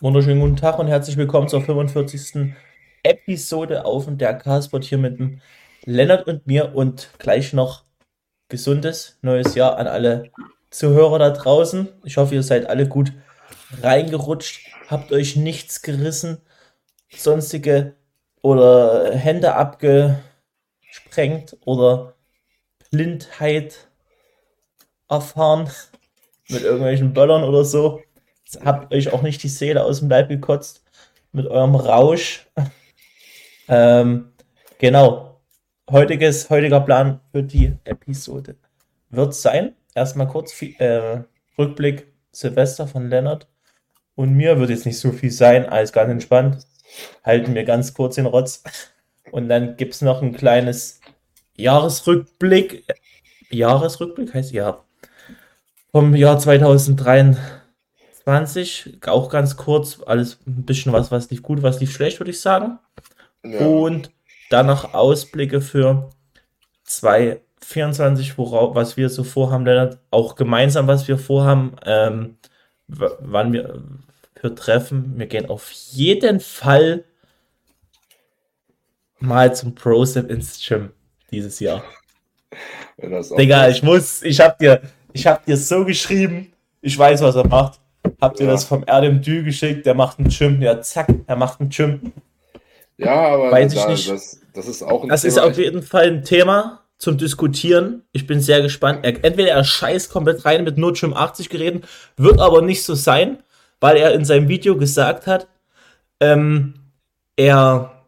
Wunderschönen guten Tag und herzlich willkommen zur 45. Episode auf der Carsport hier mit dem Lennart und mir und gleich noch gesundes neues Jahr an alle Zuhörer da draußen. Ich hoffe, ihr seid alle gut reingerutscht, habt euch nichts gerissen, sonstige oder Hände abgesprengt oder Blindheit erfahren mit irgendwelchen Böllern oder so habt euch auch nicht die Seele aus dem Leib gekotzt mit eurem Rausch. ähm, genau. Heutiges, heutiger Plan für die Episode wird sein, erstmal kurz äh, Rückblick Silvester von Lennart und mir wird jetzt nicht so viel sein, alles ganz entspannt. Halten wir ganz kurz den Rotz. Und dann gibt es noch ein kleines Jahresrückblick. Jahresrückblick heißt ja. Vom Jahr 2023 20, auch ganz kurz, alles ein bisschen was, was lief gut, was lief schlecht, würde ich sagen. Ja. Und dann noch Ausblicke für 2024, worauf, was wir so vorhaben, Lennart, auch gemeinsam, was wir vorhaben, ähm, wann wir für Treffen. Wir gehen auf jeden Fall mal zum ProStep ins Gym dieses Jahr. Digga, ich muss, ich hab dir, ich hab dir so geschrieben, ich weiß, was er macht. Habt ihr ja. das vom Erdem Dü geschickt? Der macht einen Gym. Ja, zack, er macht einen Gym. Ja, aber Weiß ich nicht. Das, das ist auch ein Das Thema. ist auf jeden Fall ein Thema zum Diskutieren. Ich bin sehr gespannt. Er, entweder er scheißt komplett rein mit nur Gym 80 Geräten, wird aber nicht so sein, weil er in seinem Video gesagt hat, ähm, er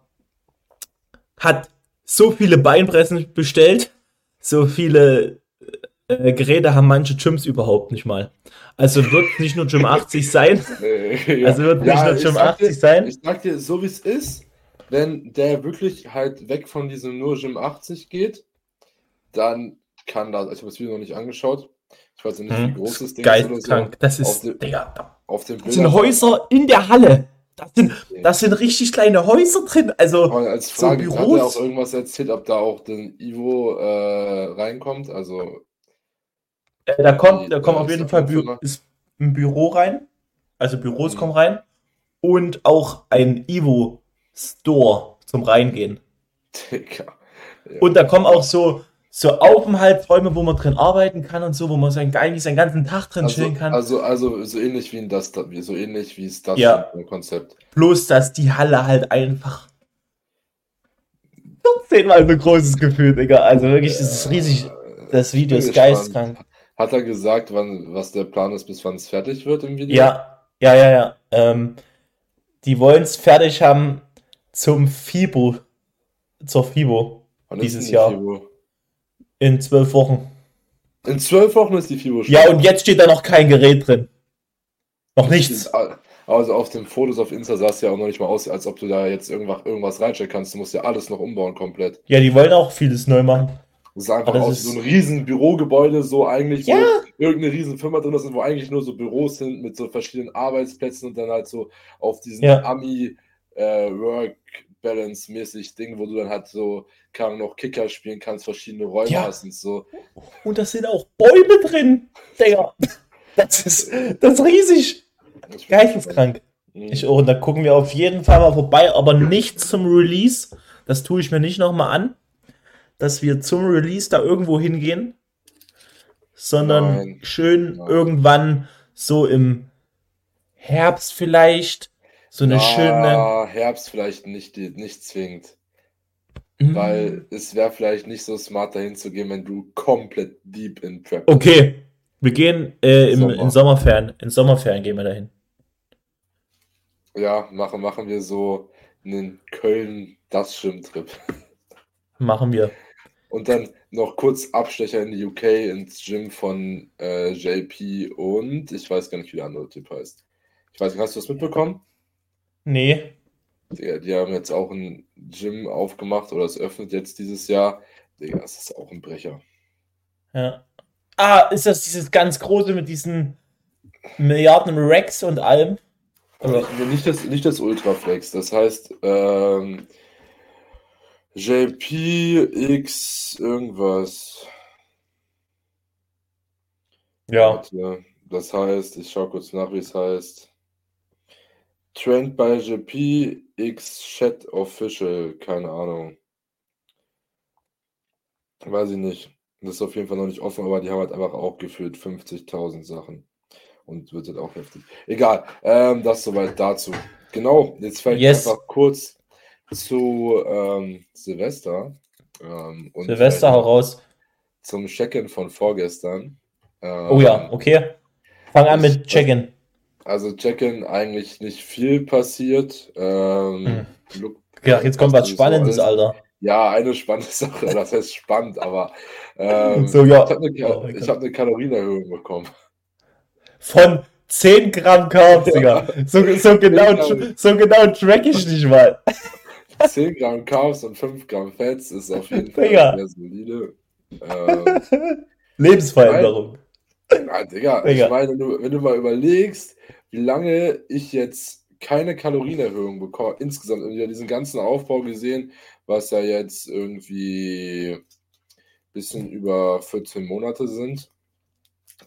hat so viele Beinpressen bestellt, so viele äh, Geräte haben manche Gyms überhaupt nicht mal. Also wird nicht nur Gym 80 sein. ja. Also wird nicht ja, nur Gym 80 dir, sein. Ich sag dir, so wie es ist, wenn der wirklich halt weg von diesem nur Gym 80 geht, dann kann das, ich habe das Video noch nicht angeschaut. Ich weiß nicht, hm. wie groß das Ding ist. So. Das ist, auf, de, Digga, auf dem das sind Häuser in der Halle. Das sind, das sind richtig kleine Häuser drin. Also als Frage, so Büros. hat er auch irgendwas erzählt, ob da auch den Ivo äh, reinkommt? Also da kommt, da kommt auf jeden Fall Bü ist ein Büro rein. Also Büros mhm. kommen rein. Und auch ein Ivo Store zum Reingehen. Digga. Ja. Und da kommen auch so, so Aufenthaltsräume, wo man drin arbeiten kann und so, wo man sein, eigentlich seinen ganzen Tag drin also, chillen kann. Also, also so ähnlich wie in das, so ähnlich wie es das ja. Konzept. Bloß, dass die Halle halt einfach zehnmal so großes Gefühl, Digga. Also wirklich, das ist riesig. Das Video ist geistkrank. Hat er gesagt, wann, was der Plan ist, bis wann es fertig wird im Video? Ja, ja, ja, ja. Ähm, die wollen es fertig haben zum FIBO, zur FIBO wann dieses Jahr. FIBO? In zwölf Wochen. In zwölf Wochen ist die FIBO schon. Ja, und jetzt steht da noch kein Gerät drin. Noch nichts. Also auf den Fotos auf Insta sah es ja auch noch nicht mal aus, als ob du da jetzt irgendwas, irgendwas reinstellen kannst. Du musst ja alles noch umbauen komplett. Ja, die wollen auch vieles neu machen. Das sah einfach aus so ein riesen Bürogebäude, so eigentlich, ja. wo irgendeine riesen Firma drin ist, wo eigentlich nur so Büros sind mit so verschiedenen Arbeitsplätzen und dann halt so auf diesen ja. Ami äh, Work Balance mäßig Ding, wo du dann halt so kann noch Kicker spielen kannst, verschiedene Räume ja. hast und so. Und da sind auch Bäume drin, Digga. Das ist, das ist riesig. Geisteskrank. Mhm. Ich, oh, da gucken wir auf jeden Fall mal vorbei, aber nicht zum Release. Das tue ich mir nicht nochmal an dass wir zum Release da irgendwo hingehen, sondern Nein. schön Nein. irgendwann so im Herbst vielleicht so eine ja, schöne. Herbst vielleicht nicht, nicht zwingend. Mhm. Weil es wäre vielleicht nicht so smart dahin zu gehen, wenn du komplett deep in Prep bist. Okay, wir gehen äh, im, Sommer. in Sommerferien. In Sommerferien gehen wir dahin. Ja, machen, machen wir so einen Köln-Das-Schwimmtrip. Machen wir. Und dann noch kurz Abstecher in die UK ins Gym von äh, JP und ich weiß gar nicht, wie der andere Typ heißt. Ich weiß nicht, hast du das mitbekommen? Nee. Die, die haben jetzt auch ein Gym aufgemacht oder es öffnet jetzt dieses Jahr. Digga, das ist auch ein Brecher. Ja. Ah, ist das dieses ganz große mit diesen Milliarden Racks und allem? Oder? Nicht das, nicht das Ultraflex. Das heißt, ähm, JPX irgendwas. Ja. Das heißt, ich schaue kurz nach, wie es heißt. Trend bei GP X Chat Official, keine Ahnung. Weiß ich nicht. Das ist auf jeden Fall noch nicht offen, aber die haben halt einfach auch gefühlt 50.000 Sachen. Und wird halt auch heftig. Egal, ähm, das soweit dazu. Genau, jetzt vielleicht yes. einfach kurz zu ähm, Silvester. Ähm, Silvester, hau raus. Zum Check-in von vorgestern. Ähm, oh ja, okay. Fang an mit Check-in. Also Check-in eigentlich nicht viel passiert. Ähm, hm. Ja, jetzt kommt was Spannendes, so Alter. Ja, eine spannende Sache. Das heißt spannend, aber ähm, so, ja. ich habe eine, oh hab eine Kalorienerhöhung bekommen. Von 10 Gramm Carbs, Digga. So, so, genau, so genau track ich nicht mal. 10 Gramm Carbs und 5 Gramm Fats ist auf jeden Fall Digga. sehr solide. Ähm, Lebensveränderung. Ja, Digga, Digga, ich meine, wenn du, wenn du mal überlegst, wie lange ich jetzt keine Kalorienerhöhung bekomme, insgesamt über diesen ganzen Aufbau gesehen, was ja jetzt irgendwie ein bisschen über 14 Monate sind.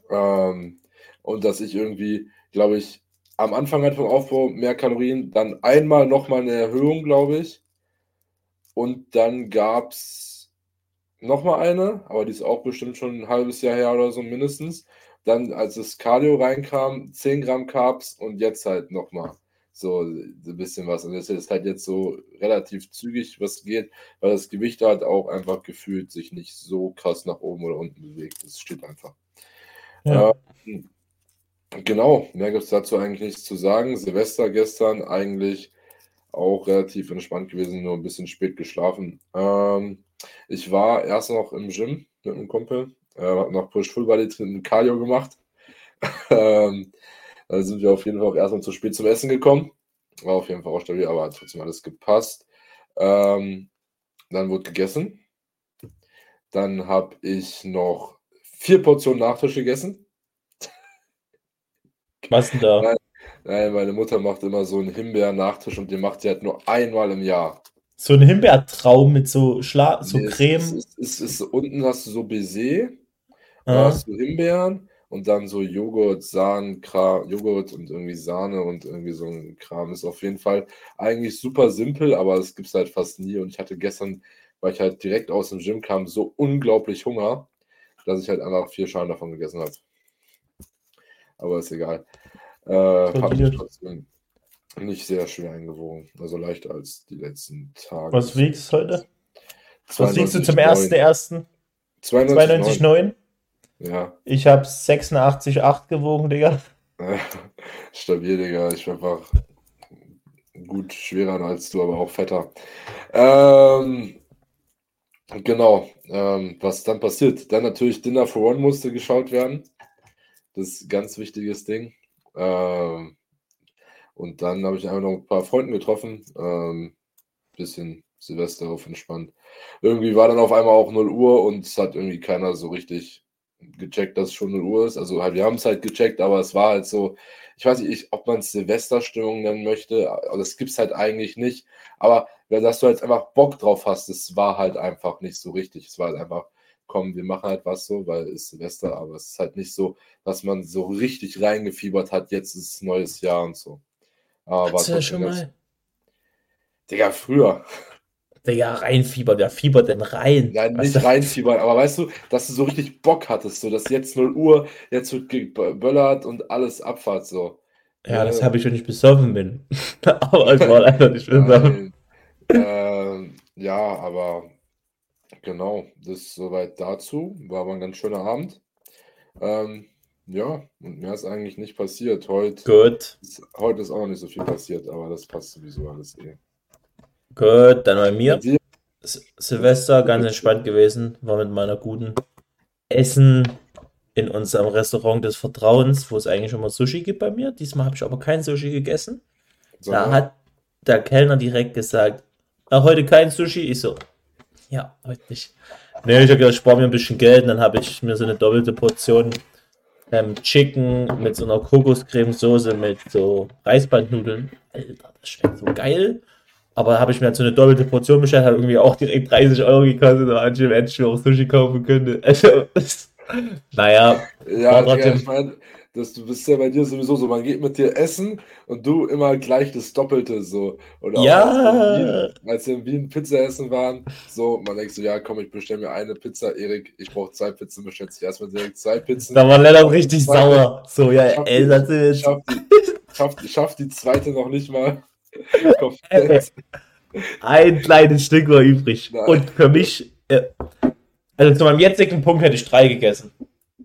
Ähm, und dass ich irgendwie, glaube ich, am Anfang halt vom Aufbau mehr Kalorien, dann einmal nochmal eine Erhöhung, glaube ich. Und dann gab es nochmal eine, aber die ist auch bestimmt schon ein halbes Jahr her oder so mindestens. Dann, als das Cardio reinkam, 10 Gramm Carbs und jetzt halt nochmal so ein bisschen was. Und das ist halt jetzt so relativ zügig, was geht, weil das Gewicht halt auch einfach gefühlt sich nicht so krass nach oben oder unten bewegt. Das steht einfach. Ja. Ähm, genau, mehr gibt es dazu eigentlich nichts zu sagen. Silvester gestern eigentlich auch relativ entspannt gewesen, nur ein bisschen spät geschlafen. Ähm, ich war erst noch im Gym mit einem Kumpel, äh, habe noch Push Full Body Training Cardio gemacht. ähm, da sind wir auf jeden Fall auch erstmal zu spät zum Essen gekommen. War auf jeden Fall auch stabil, aber hat trotzdem alles gepasst. Ähm, dann wurde gegessen. Dann habe ich noch vier Portionen Nachtisch gegessen. Was denn da? Nein, meine Mutter macht immer so einen Himbeer-Nachtisch und den macht sie halt nur einmal im Jahr. So ein Himbeertraum mit so, Schla so nee, Creme. Es ist, es ist, unten hast du so Baiser, da hast du Himbeeren und dann so Joghurt, Sahne, Joghurt und irgendwie Sahne und irgendwie so ein Kram. Ist auf jeden Fall eigentlich super simpel, aber es gibt es halt fast nie. Und ich hatte gestern, weil ich halt direkt aus dem Gym kam, so unglaublich Hunger, dass ich halt einfach vier Schalen davon gegessen habe. Aber ist egal. Äh, habe mich trotzdem nicht sehr schwer eingewogen. Also leichter als die letzten Tage. Was wiegst du heute? Was wiegst du zum ersten ersten? 92,9. Ja. Ich habe 86,8 gewogen, Digga. Stabil, Digga. Ich bin einfach gut schwerer als du, aber auch fetter. Ähm, genau. Ähm, was dann passiert? Dann natürlich Dinner for One musste geschaut werden. Das ganz wichtiges Ding. Ähm, und dann habe ich einfach noch ein paar Freunden getroffen. Ähm, bisschen Silvester auf entspannt. Irgendwie war dann auf einmal auch 0 Uhr und es hat irgendwie keiner so richtig gecheckt, dass es schon 0 Uhr ist. Also halt, wir haben es halt gecheckt, aber es war halt so, ich weiß nicht, ob man es Silvesterstimmung nennen möchte, das gibt es halt eigentlich nicht. Aber dass du jetzt einfach Bock drauf hast, das war halt einfach nicht so richtig. Es war halt einfach, komm, wir machen halt was so, weil es Silvester, aber es ist halt nicht so, dass man so richtig reingefiebert hat, jetzt ist neues Jahr und so. Aber Hast du ja schon mal? Digga, früher. Digga, reinfiebert, wer fiebert denn rein? Ja, nicht reinfiebern, aber weißt du, dass du so richtig Bock hattest, so dass jetzt 0 Uhr, jetzt wird geböllert und alles Abfahrt so. Ja, das habe ich schon nicht besoffen bin. aber ich war einfach nicht besoffen. Ähm, ja, aber genau, das ist soweit dazu. War aber ein ganz schöner Abend. Ähm, ja, und mehr ist eigentlich nicht passiert. Heute, Gut. Ist, heute ist auch noch nicht so viel passiert, aber das passt sowieso alles eh. Gut, dann bei mir. Silvester ganz entspannt gewesen, war mit meiner guten Essen in unserem Restaurant des Vertrauens, wo es eigentlich schon mal Sushi gibt bei mir. Diesmal habe ich aber kein Sushi gegessen. So. Da hat der Kellner direkt gesagt, ah, heute kein Sushi. Ich so, ja, heute nicht. Nee, ich habe gedacht, ich spare mir ein bisschen Geld und dann habe ich mir so eine doppelte Portion ähm, Chicken mit so einer Kokoscremesoße mit so Reisbandnudeln. Alter, das schmeckt so geil. Aber habe ich mir halt so eine doppelte Portion bestellt, hat irgendwie auch direkt 30 Euro gekostet, aber ich mir auch Sushi kaufen können. Also, naja. Ja, ja ich meine, dass du bist ja bei dir sowieso so, man geht mit dir essen und du immer gleich das Doppelte so. Oder Ja. als wir in Wien, als wir in Wien Pizza essen waren, so, man denkt so, ja komm, ich bestelle mir eine Pizza, Erik, ich brauche zwei Pizzen, bestellt sich erstmal direkt zwei Pizzen. Da war Lennart richtig sauer. So, ja, ey, die- das ist schaff die, schaff, schaff die zweite noch nicht mal. Ein kleines Stück war übrig. Nein. Und für mich, äh, also zu meinem jetzigen Punkt hätte ich drei gegessen.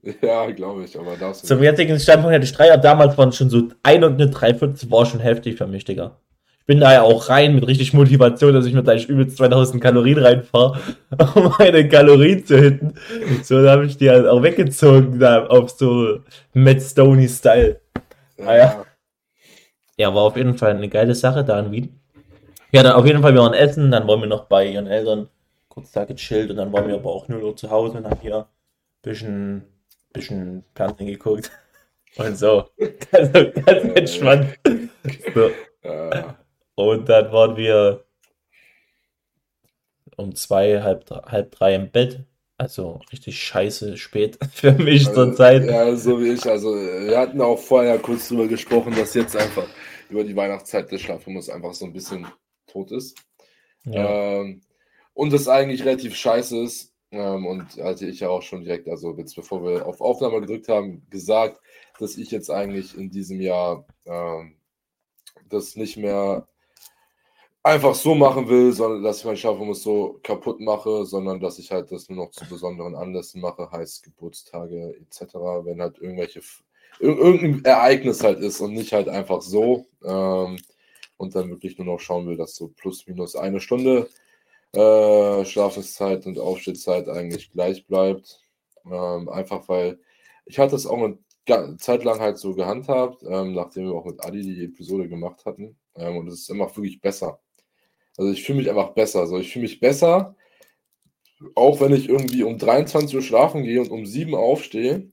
Ja, glaube ich, aber darfst du Zum jetzigen Standpunkt hätte ich drei, aber damals waren es schon so ein und eine Dreiviertel, war schon heftig für mich, Digga. Ich bin da ja auch rein mit richtig Motivation, dass ich mir gleich übelst 2000 Kalorien reinfahre, um meine Kalorien zu hitten. So, da habe ich die halt auch weggezogen, da auf so Matt Stoney-Style. Ah, ja. Ja, war auf jeden Fall eine geile Sache da in Wien. Ja, dann auf jeden Fall, wir waren essen, dann waren wir noch bei ihren Eltern kurz da gechillt und dann waren wir aber auch 0 Uhr zu Hause und haben hier ein bisschen, bisschen Fernsehen geguckt. Und so. Ganz, ganz entspannt. So. Und dann waren wir um zwei, halb, halb drei im Bett. Also richtig scheiße spät für mich Also, zur Zeit. Ja, so wie ich. Also, wir hatten auch vorher kurz drüber gesprochen, dass jetzt einfach über die Weihnachtszeit der Schlafrhythmus einfach so ein bisschen tot ist. Ja. Ähm, und das eigentlich relativ scheiße ist. Ähm, und hatte ich ja auch schon direkt, also jetzt bevor wir auf Aufnahme gedrückt haben, gesagt, dass ich jetzt eigentlich in diesem Jahr ähm, das nicht mehr einfach so machen will, sondern dass ich meinen Schlafrhythmus so kaputt mache, sondern dass ich halt das nur noch zu besonderen Anlässen mache, heißt Geburtstage etc., wenn halt irgendwelche ir- irgendein Ereignis halt ist und nicht halt einfach so ähm, und dann wirklich nur noch schauen will, dass so plus minus eine Stunde äh, Schlafenszeit und Aufstehzeit eigentlich gleich bleibt. Ähm, einfach weil ich hatte es auch eine Zeit lang halt so gehandhabt, ähm, nachdem wir auch mit Adi die Episode gemacht hatten. Ähm, und es ist immer wirklich besser. Also ich fühle mich einfach besser. Also ich fühle mich besser, auch wenn ich irgendwie um 23 Uhr schlafen gehe und um 7 Uhr aufstehe,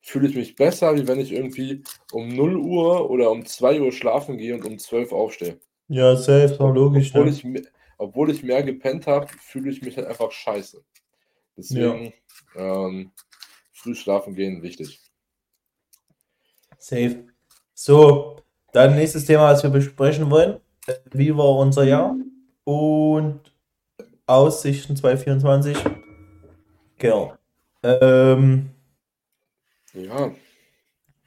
fühle ich mich besser, wie wenn ich irgendwie um 0 Uhr oder um 2 Uhr schlafen gehe und um 12 Uhr aufstehe. Ja, safe, logisch. Obwohl Ne? ich, me- obwohl ich mehr gepennt habe, fühle ich mich halt einfach scheiße. Deswegen ähm, früh schlafen gehen wichtig. Safe. So, dann nächstes Thema, was wir besprechen wollen. Äh, Wie war unser Jahr? Und Aussichten 2024. Genau. Ähm, Ja,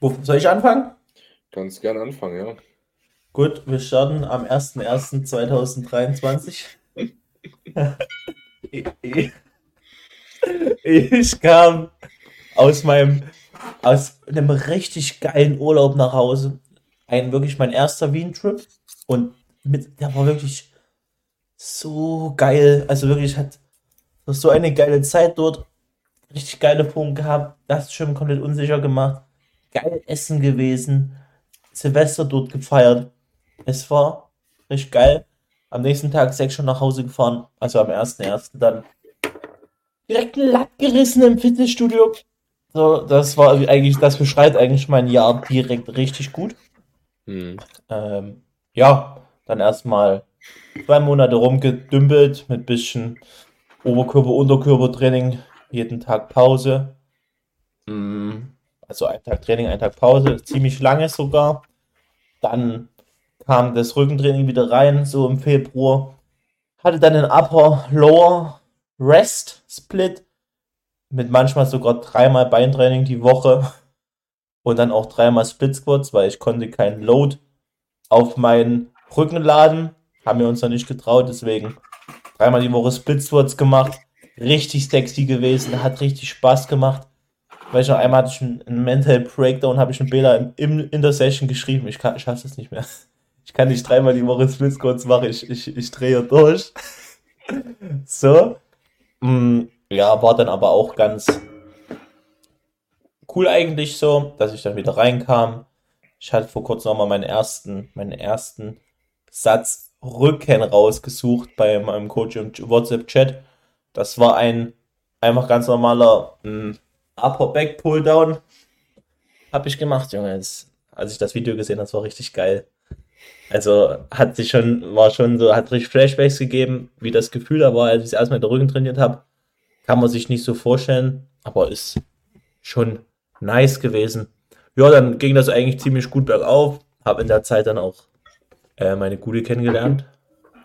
wo soll ich anfangen? kannst gerne anfangen, ja. Gut, wir starten am 01.01.2023. Ich- kam aus meinem, aus einem richtig geilen Urlaub nach Hause. Ein wirklich mein erster Wien-Trip. Und mit, der war wirklich so geil. Also wirklich hat so eine geile Zeit dort. Richtig geile Punkte gehabt. Das schon komplett unsicher gemacht. Geil Essen gewesen. Silvester dort gefeiert. Es war richtig geil. Am nächsten Tag sechs schon nach Hause gefahren. Also am 1.1. dann direkt ein Lack gerissen im Fitnessstudio. So, das war eigentlich, das beschreibt eigentlich mein Jahr direkt richtig gut. Hm. Ähm, ja, dann erstmal zwei Monate rumgedümpelt mit bisschen Oberkörper, Unterkörpertraining, jeden Tag Pause. Mm, Also ein Tag Training, ein Tag Pause, ziemlich lange sogar. Dann kam das Rückentraining wieder rein, so im Februar. Hatte dann den Upper Lower Rest Split mit manchmal sogar dreimal Beintraining die Woche und dann auch dreimal Split Squats, weil ich konnte keinen Load auf meinen Rücken laden. Haben wir uns noch nicht getraut, deswegen dreimal die Woche Split Squats gemacht. Richtig sexy gewesen, hat richtig Spaß gemacht. Weil ich noch einmal hatte ich einen, Mental Breakdown, habe ich einen im, im, in der Session geschrieben. Ich, kann, ich schaff's es nicht mehr. Ich kann nicht dreimal die Woche Squats machen, ich, ich, ich drehe durch. So. Mm, Ja, war dann aber auch ganz cool eigentlich so, dass ich dann wieder reinkam. Ich hatte vor kurzem nochmal meinen ersten, meinen ersten Satz Rücken rausgesucht bei meinem Coach im WhatsApp-Chat. Das war ein einfach ganz normaler mm, Upper Back Pulldown. Hab ich gemacht, Junge. Als ich das Video gesehen habe, das war richtig geil. Also hat sich schon, war schon so, hat richtig Flashbacks gegeben, wie das Gefühl da war, als ich das erstmal in der Rücken trainiert habe. Kann man sich nicht so vorstellen, aber ist schon nice gewesen. ja, dann ging das eigentlich ziemlich gut bergauf. Habe in der Zeit dann auch äh, meine Gute kennengelernt.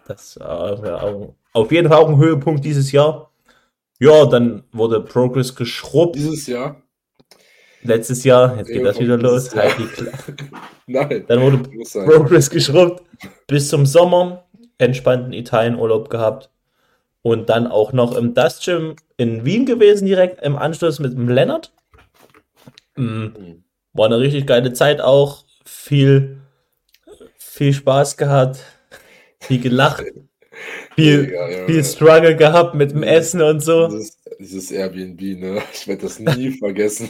Das äh, ja, auf jeden Fall auch ein Höhepunkt dieses Jahr. Ja, dann wurde Progress geschrubbt. Dieses Jahr? Letztes Jahr, jetzt geht ja, das wieder los. Nein. Dann wurde Progress geschrubbt. Bis zum Sommer entspannten Italienurlaub gehabt. Und dann auch noch im Dust Gym in Wien gewesen, direkt im Anschluss mit dem Lennart. Mhm. War eine richtig geile Zeit auch. Viel, viel Spaß gehabt. Viel gelacht. Viel, ja, ja, viel Struggle gehabt mit dem Essen und so. Dieses, dieses Airbnb, ne? Ich werde das nie vergessen.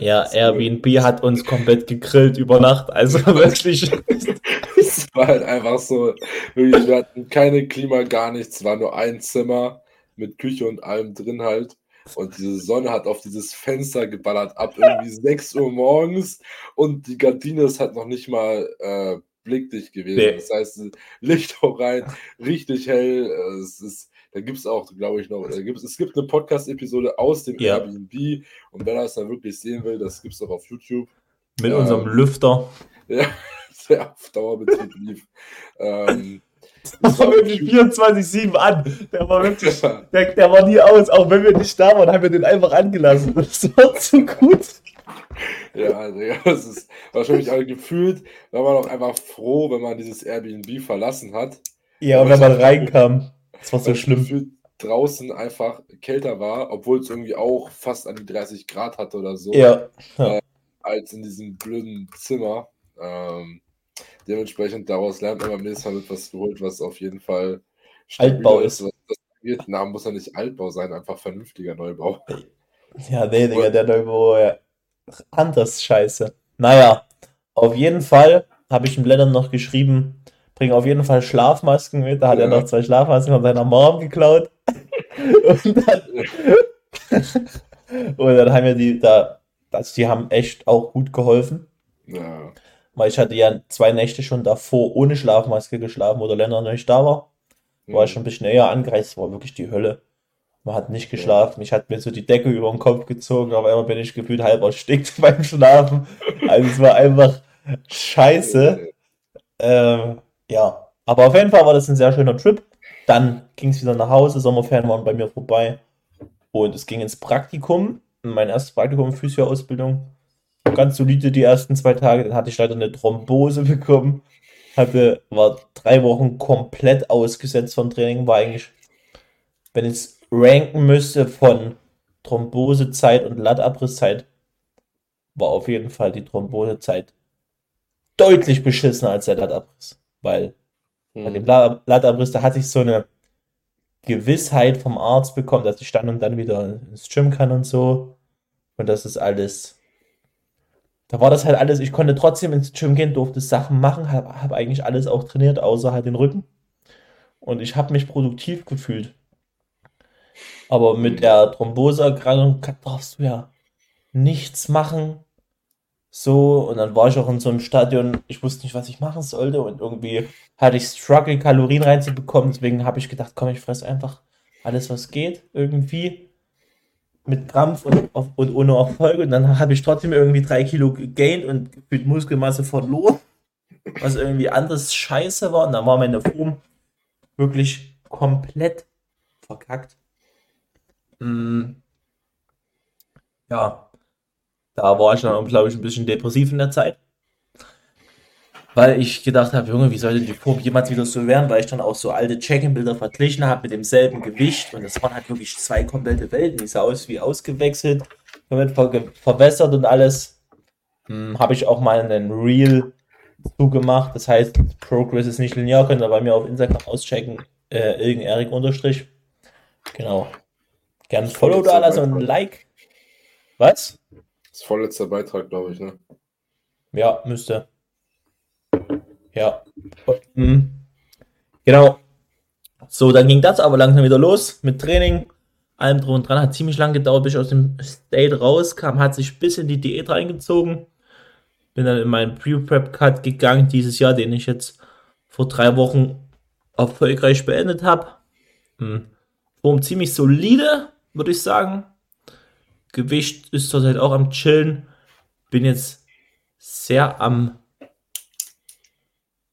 Ja, Airbnb hat uns komplett gegrillt über Nacht. Also wirklich. es war halt einfach so, wir hatten keine Klima, gar nichts, war nur ein Zimmer mit Küche und allem drin halt. Und diese Sonne hat auf dieses Fenster geballert ab irgendwie 6 Uhr morgens und die Gardine ist halt noch nicht mal äh, blickdicht gewesen. Nee. Das heißt, Licht auch rein, richtig hell. Äh, es ist da gibt es auch, glaube ich, noch, gibt's, es gibt eine Podcast-Episode aus dem ja. Airbnb und wer das dann wirklich sehen will, das gibt es auch auf YouTube. Mit ähm, unserem Lüfter. Ja, der auf Dauerbetrieb lief. ähm, das war wirklich 24-7 an. Der war wirklich, der, der war nie aus. Auch wenn wir nicht da waren, haben wir den einfach angelassen. Das war zu gut. Ja, also, ja, das ist wahrscheinlich auch gefühlt, war man auch einfach froh, wenn man dieses Airbnb verlassen hat. Ja, und wenn man reinkam. Das war so schlimm. Draußen einfach kälter war, obwohl es irgendwie auch fast an die 30 Grad hatte oder so. Ja. ja. Äh, als in diesem blöden Zimmer. Ähm, dementsprechend daraus lernt man beim nächsten Mal etwas geholt, was auf jeden Fall Altbau ist. Was das. Na, muss ja nicht Altbau sein, einfach vernünftiger Neubau. Ja, nee, Digga, der Neubau, ja. Anders scheiße. Naja, auf jeden Fall habe ich im Blättern noch geschrieben, bring auf jeden Fall Schlafmasken mit. Da hat ja. er noch zwei Schlafmasken von seiner Mom geklaut. und, dann, und dann haben wir die da, also die haben echt auch gut geholfen. Ja. Weil ich hatte ja zwei Nächte schon davor ohne Schlafmaske geschlafen, wo der Länder noch nicht da war. War mhm. ich schon ein bisschen eher angereist, war wirklich die Hölle. Man hat nicht geschlafen. Ich hatte mir so die Decke über den Kopf gezogen, aber immer bin ich gefühlt halb erstickt beim Schlafen. Also es war einfach scheiße. Ähm, ja, aber auf jeden Fall war das ein sehr schöner Trip. Dann ging es wieder nach Hause, Sommerferien waren bei mir vorbei und es ging ins Praktikum. Mein erstes Praktikum Physioausbildung. Ganz solide die ersten zwei Tage. Dann hatte ich leider eine Thrombose bekommen. Hatte, war drei Wochen komplett ausgesetzt vom Training. War eigentlich, wenn ich es ranken müsste von Thrombosezeit und Lattabrisszeit, war auf jeden Fall die Thrombosezeit deutlich beschissener als der Lattabriss weil mhm. bei dem Blattabriss, da hatte ich so eine Gewissheit vom Arzt bekommen, dass ich dann und dann wieder ins Gym kann und so. Und das ist alles. Da war das halt alles, ich konnte trotzdem ins Gym gehen, durfte Sachen machen, habe hab eigentlich alles auch trainiert, außer halt den Rücken. Und ich habe mich produktiv gefühlt. Aber mit der Thromboseerkrankung darfst du ja nichts machen, so, und dann war ich auch in so einem Stadion, ich wusste nicht, was ich machen sollte und irgendwie hatte ich Struggle, Kalorien reinzubekommen, deswegen habe ich gedacht, komm, ich fresse einfach alles, was geht, irgendwie mit Krampf und, und ohne Erfolg. Und dann habe ich trotzdem irgendwie drei Kilo gegained und mit Muskelmasse verloren, was irgendwie anders scheiße war. Und dann war meine Form wirklich komplett verkackt. Mm. Ja, da war ich dann, glaube ich, ein bisschen depressiv in der Zeit. Weil ich gedacht habe, Junge, wie sollte die Form jemals wieder so werden? Weil ich dann auch so alte Check-in-Bilder verglichen habe mit demselben Gewicht. Und das waren halt wirklich zwei komplette Welten. Ich sah aus wie ausgewechselt, damit ver verwässert und alles. Hm, habe ich auch mal einen Reel zugemacht. Das heißt, Progress ist nicht linear. Könnt ihr bei mir auf Instagram auschecken. Äh, irgendein Erik Unterstrich. Genau. Gerne Follow da, also ein Like. Was? Das vorletzte Beitrag, glaube ich, ne? Ja, müsste. Ja. Mhm. Genau. So, dann ging das aber langsam wieder los mit Training. Allem drum und dran. Hat ziemlich lange gedauert, bis ich aus dem State rauskam. Hat sich bis in die Diät reingezogen. Bin dann in meinen Pre-Prep-Cut gegangen dieses Jahr, den ich jetzt vor drei Wochen erfolgreich beendet habe. Hm. Form ziemlich solide, würde ich sagen. Gewicht ist zurzeit auch am Chillen. Bin jetzt sehr am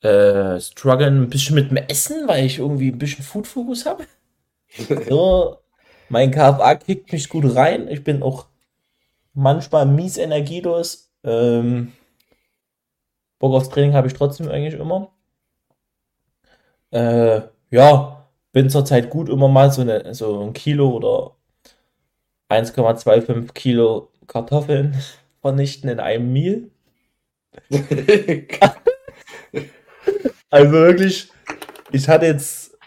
äh, strugglen ein bisschen mit dem Essen, weil ich irgendwie ein bisschen Food-Fokus habe. so, mein KFA kickt mich gut rein. Ich bin auch manchmal mies energielos. Ähm, Bock aufs Training habe ich trotzdem eigentlich immer. Äh, ja, bin zurzeit gut immer mal so, eine, so ein Kilo oder 1,25 Kilo Kartoffeln vernichten in einem Meal. also wirklich, ich hatte jetzt,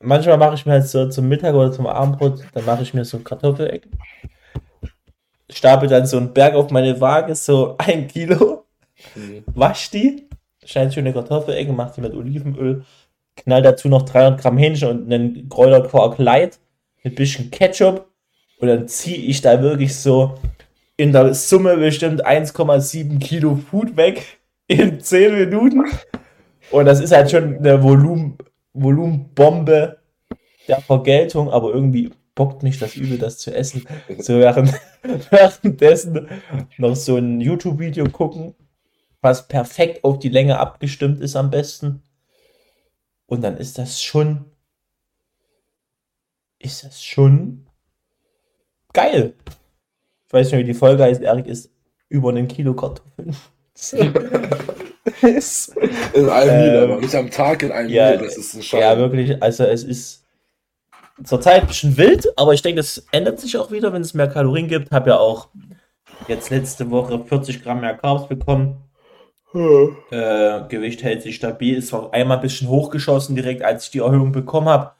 manchmal mache ich mir halt so zum Mittag oder zum Abendbrot, dann mache ich mir so Kartoffelecken. Stapel dann so einen Berg auf meine Waage, so ein Kilo. Mhm. Wasch die, schneide schöne Kartoffelecken, mach die mit Olivenöl, knall dazu noch 300 Gramm Hähnchen und einen Kräuterquark Light mit bisschen Ketchup und dann ziehe ich da wirklich so in der Summe bestimmt 1,7 Kilo Food weg in 10 Minuten. Und das ist halt schon eine Volumen, Volumenbombe der Vergeltung, aber irgendwie bockt mich das übel, das zu essen. So während, währenddessen noch so ein YouTube-Video gucken, was perfekt auf die Länge abgestimmt ist am besten. Und dann ist das schon, ist das schon geil. Ich weiß nicht, wie die Folge heißt, Erik ist über einen Kilo Kartoffeln. ist, in einem ähm, aber nicht am Tag in einem ja, Meal, das ist ein Scheiß. Ja, wirklich, also es ist zurzeit ein bisschen wild, aber ich denke, das ändert sich auch wieder, wenn es mehr Kalorien gibt. Habe ja auch jetzt letzte Woche 40 Gramm mehr Carbs bekommen. Hm. Äh, Gewicht hält sich stabil, ist auch einmal ein bisschen hochgeschossen, direkt als ich die Erhöhung bekommen habe,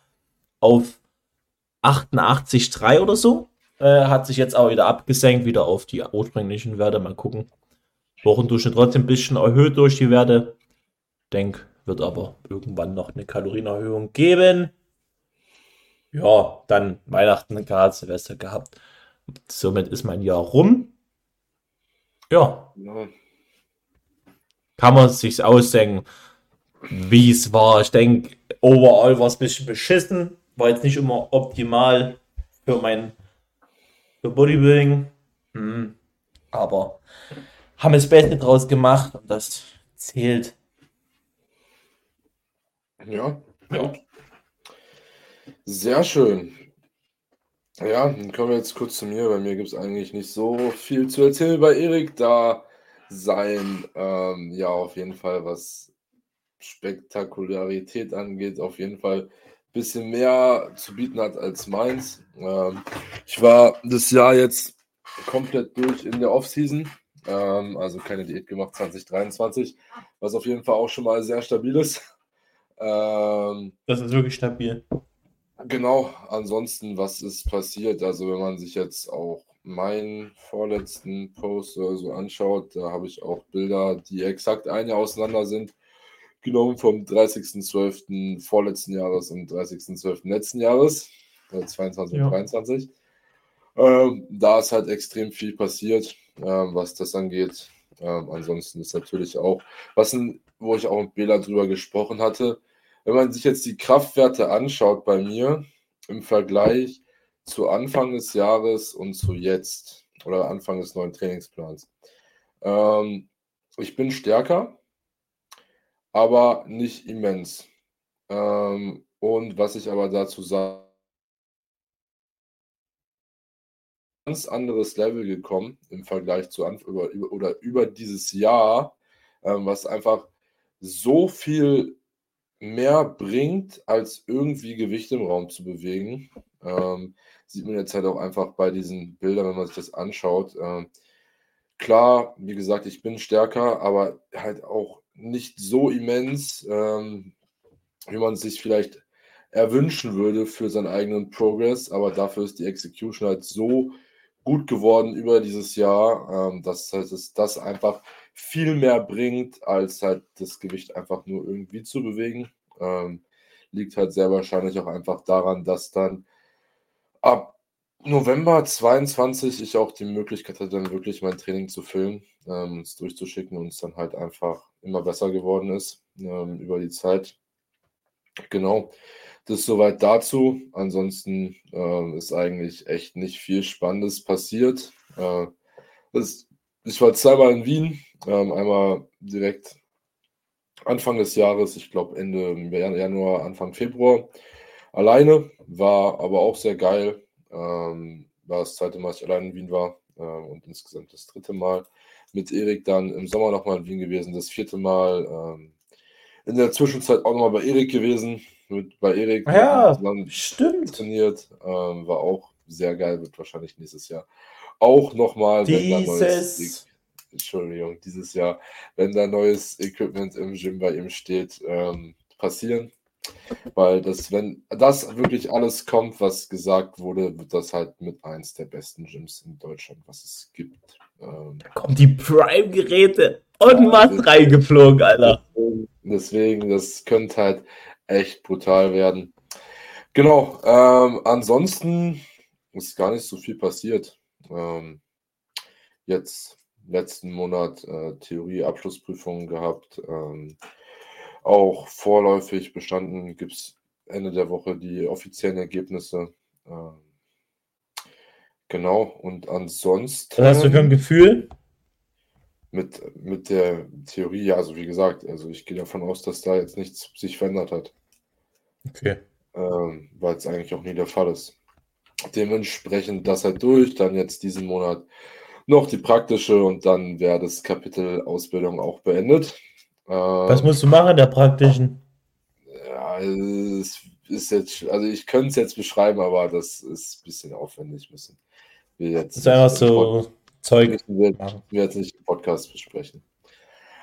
auf 88,3 oder so. Äh, hat sich jetzt auch wieder abgesenkt, wieder auf die ursprünglichen Werte. Mal gucken. Wochendurchschnitt trotzdem ein bisschen erhöht durch die Werte. Denk, wird aber irgendwann noch eine Kalorienerhöhung geben. Ja, dann Weihnachten, gerade Silvester gehabt. Somit ist mein Jahr rum. Ja. ja. Kann man sich ausdenken, wie es war. Ich denke, overall war es ein bisschen beschissen. War jetzt nicht immer optimal für mein für Bodybuilding. Hm. Aber haben das Beste draus gemacht und das zählt. Ja, ja. Sehr schön. Ja, dann kommen wir jetzt kurz zu mir. Bei mir gibt es eigentlich nicht so viel zu erzählen bei Erik, da sein, ähm, ja, auf jeden Fall, was Spektakularität angeht, auf jeden Fall bisschen mehr zu bieten hat als meins. Ähm, ich war das Jahr jetzt komplett durch in der Offseason. Ähm, also keine Diät gemacht 2023, was auf jeden Fall auch schon mal sehr stabil ist. Ähm, das ist wirklich stabil. Genau, ansonsten, was ist passiert? Also, wenn man sich jetzt auch meinen vorletzten Post oder so anschaut, da habe ich auch Bilder, die exakt ein Jahr auseinander sind, genommen vom 30.12. vorletzten Jahres und 30.12. letzten Jahres, also 22 ja. und 23. Ähm, da ist halt extrem viel passiert, ähm, was das angeht. Ähm, ansonsten ist natürlich auch, was wo ich auch mit Bela drüber gesprochen hatte, wenn man sich jetzt die Kraftwerte anschaut bei mir im Vergleich zu Anfang des Jahres und zu jetzt oder Anfang des neuen Trainingsplans. Ähm, ich bin stärker, aber nicht immens. Ähm, und was ich aber dazu sage, ganz anderes Level gekommen im Vergleich zu Anfang über, über, oder über dieses Jahr, ähm, was einfach so viel mehr bringt, als irgendwie Gewicht im Raum zu bewegen. Ähm, sieht man jetzt halt auch einfach bei diesen Bildern, wenn man sich das anschaut. Ähm, klar, wie gesagt, ich bin stärker, aber halt auch nicht so immens, ähm, wie man sich vielleicht erwünschen würde für seinen eigenen Progress. Aber dafür ist die Execution halt so gut geworden über dieses Jahr, ähm, dass halt es das einfach viel mehr bringt, als halt das Gewicht einfach nur irgendwie zu bewegen. Ähm, liegt halt sehr wahrscheinlich auch einfach daran, dass dann ab November 22 ich auch die Möglichkeit hatte, dann wirklich mein Training zu filmen, ähm, es durchzuschicken und es dann halt einfach immer besser geworden ist ähm, über die Zeit. Genau. Das ist soweit dazu. Ansonsten äh, ist eigentlich echt nicht viel Spannendes passiert. Äh, das, ich war zweimal in Wien Ähm, einmal direkt Anfang des Jahres, ich glaube Ende Januar, Anfang Februar, alleine. War aber auch sehr geil. Ähm, war das zweite Mal, dass ich allein in Wien war ähm, und insgesamt das dritte Mal. Mit Erik dann im Sommer nochmal in Wien gewesen, das vierte Mal. Ähm, in der Zwischenzeit auch nochmal bei Erik gewesen. Mit, bei Erik ja, stimmt. trainiert. Ähm, war auch sehr geil, wird wahrscheinlich nächstes Jahr auch nochmal. Dieses. Entschuldigung, dieses Jahr, wenn da neues Equipment im Gym bei ihm steht, ähm, passieren. Weil das, wenn das wirklich alles kommt, was gesagt wurde, wird das halt mit eins der besten Gyms in Deutschland, was es gibt. Ähm, da kommen die Prime-Geräte und was reingeflogen, Alter. Deswegen, das könnte halt echt brutal werden. Genau, ähm, ansonsten ist gar nicht so viel passiert. Ähm, jetzt letzten Monat äh, Theorie-Abschlussprüfungen gehabt. Ähm, auch vorläufig bestanden. Gibt es Ende der Woche die offiziellen Ergebnisse. Ähm, genau, und ansonsten. Was hast du für ein Gefühl? Mit, mit der Theorie, ja, also wie gesagt, also ich gehe davon aus, dass da jetzt nichts sich verändert hat. Okay. Ähm, weil es eigentlich auch nie der Fall ist. Dementsprechend das halt durch, dann jetzt diesen Monat noch die praktische und dann wäre das Kapitel Ausbildung auch beendet. Was musst du machen in der praktischen? Ja, es ist jetzt, also ich könnte es jetzt beschreiben, aber das ist ein bisschen aufwendig müssen. Wir jetzt das ist einfach so Zeug. Wir, wir jetzt nicht im Podcast besprechen.